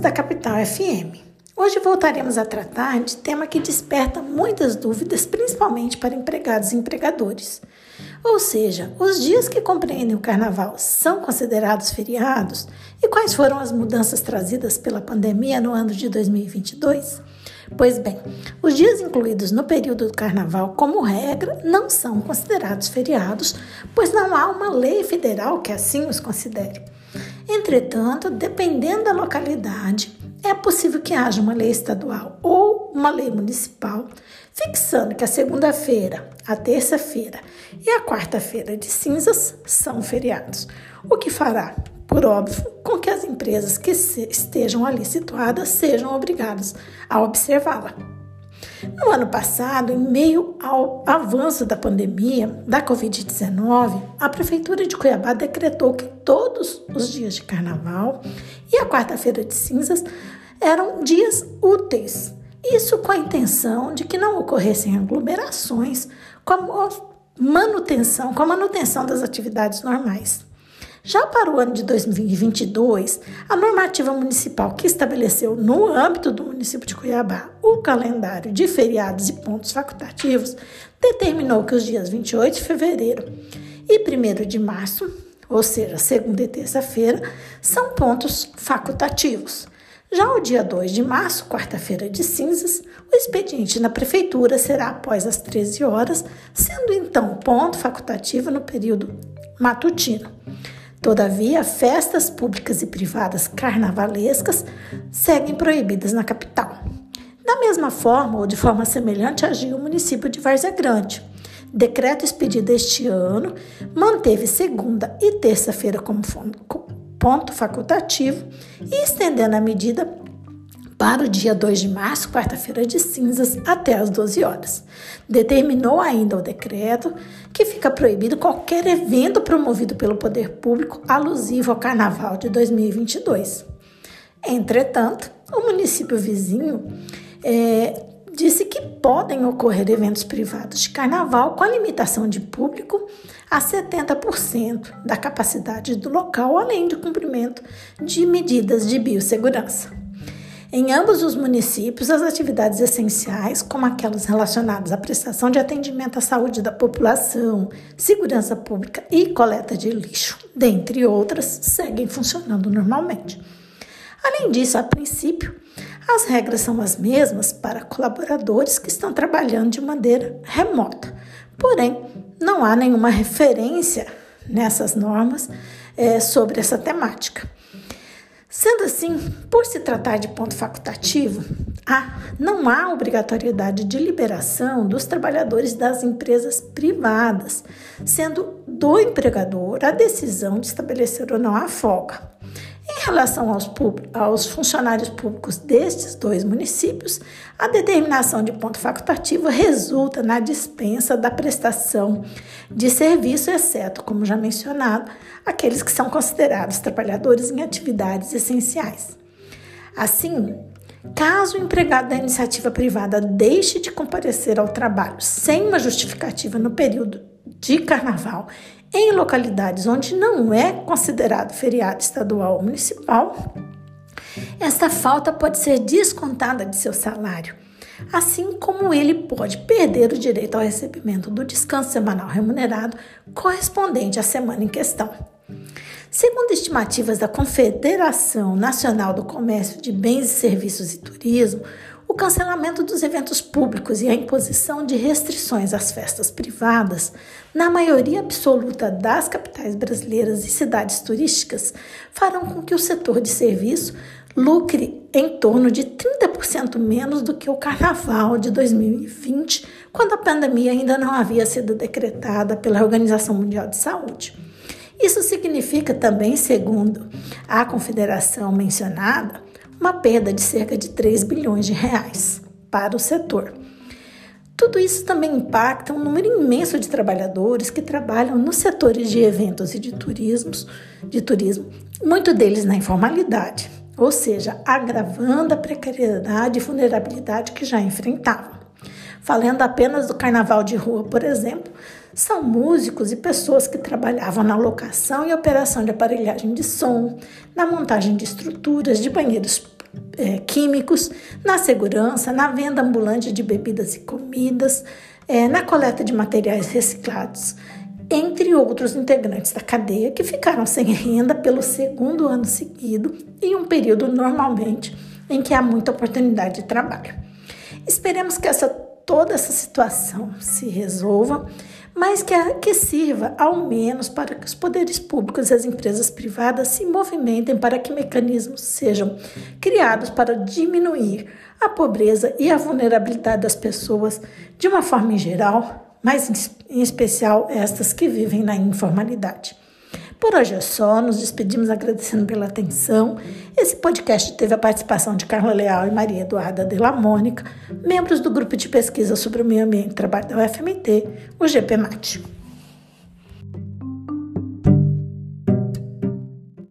da Capital FM. Hoje voltaremos a tratar de tema que desperta muitas dúvidas, principalmente para empregados e empregadores. Ou seja, os dias que compreendem o carnaval são considerados feriados? E quais foram as mudanças trazidas pela pandemia no ano de 2022? Pois bem, os dias incluídos no período do carnaval, como regra, não são considerados feriados, pois não há uma lei federal que assim os considere. Entretanto, dependendo da localidade, é possível que haja uma lei estadual ou uma lei municipal fixando que a segunda-feira, a terça-feira e a quarta-feira de cinzas são feriados, o que fará, por óbvio, com que as empresas que estejam ali situadas sejam obrigadas a observá-la. No ano passado, em meio ao avanço da pandemia da Covid-19, a Prefeitura de Cuiabá decretou que todos os dias de carnaval e a quarta-feira de cinzas eram dias úteis. Isso com a intenção de que não ocorressem aglomerações com a manutenção, com a manutenção das atividades normais. Já para o ano de 2022, a normativa municipal que estabeleceu no âmbito do município de Cuiabá o calendário de feriados e pontos facultativos determinou que os dias 28 de fevereiro e 1 de março, ou seja, segunda e terça-feira, são pontos facultativos. Já o dia 2 de março, quarta-feira de cinzas, o expediente na prefeitura será após as 13 horas, sendo então ponto facultativo no período matutino. Todavia, festas públicas e privadas carnavalescas seguem proibidas na capital. Da mesma forma ou de forma semelhante agiu o município de Várzea Grande. Decreto expedido este ano manteve segunda e terça-feira como ponto facultativo e estendendo a medida para o dia 2 de março, quarta-feira de cinzas, até às 12 horas. Determinou ainda o decreto que fica proibido qualquer evento promovido pelo poder público alusivo ao carnaval de 2022. Entretanto, o município vizinho é, disse que podem ocorrer eventos privados de carnaval com a limitação de público a 70% da capacidade do local, além de cumprimento de medidas de biossegurança. Em ambos os municípios, as atividades essenciais, como aquelas relacionadas à prestação de atendimento à saúde da população, segurança pública e coleta de lixo, dentre outras, seguem funcionando normalmente. Além disso, a princípio, as regras são as mesmas para colaboradores que estão trabalhando de maneira remota. Porém, não há nenhuma referência nessas normas é, sobre essa temática. Sendo assim, por se tratar de ponto facultativo, há, não há obrigatoriedade de liberação dos trabalhadores das empresas privadas, sendo do empregador a decisão de estabelecer ou não a folga. Relação aos, aos, funcionários públicos destes dois municípios, a determinação de ponto facultativo resulta na dispensa da prestação de serviço, exceto, como já mencionado, aqueles que são considerados trabalhadores em atividades essenciais. Assim, caso o empregado da iniciativa privada deixe de comparecer ao trabalho sem uma justificativa no período de carnaval em localidades onde não é considerado feriado estadual ou municipal, esta falta pode ser descontada de seu salário, assim como ele pode perder o direito ao recebimento do descanso semanal remunerado correspondente à semana em questão. Segundo estimativas da Confederação Nacional do Comércio de Bens e Serviços e Turismo, o cancelamento dos eventos públicos e a imposição de restrições às festas privadas, na maioria absoluta das capitais brasileiras e cidades turísticas, farão com que o setor de serviço lucre em torno de 30% menos do que o carnaval de 2020, quando a pandemia ainda não havia sido decretada pela Organização Mundial de Saúde. Isso significa também, segundo a confederação mencionada, uma perda de cerca de 3 bilhões de reais para o setor. Tudo isso também impacta um número imenso de trabalhadores que trabalham nos setores de eventos e de turismos, de turismo, muito deles na informalidade, ou seja, agravando a precariedade e vulnerabilidade que já enfrentavam. Falando apenas do carnaval de rua, por exemplo, são músicos e pessoas que trabalhavam na locação e operação de aparelhagem de som, na montagem de estruturas de banheiros é, químicos, na segurança, na venda ambulante de bebidas e comidas, é, na coleta de materiais reciclados, entre outros integrantes da cadeia que ficaram sem renda pelo segundo ano seguido em um período normalmente em que há muita oportunidade de trabalho. Esperemos que essa, toda essa situação se resolva mas que, que sirva ao menos para que os poderes públicos e as empresas privadas se movimentem para que mecanismos sejam criados para diminuir a pobreza e a vulnerabilidade das pessoas de uma forma em geral, mas em especial estas que vivem na informalidade. Por hoje é só, nos despedimos agradecendo pela atenção. Esse podcast teve a participação de Carla Leal e Maria Eduarda de la Mônica, membros do grupo de pesquisa sobre o meio ambiente e trabalho da UFMT, o GPMAT.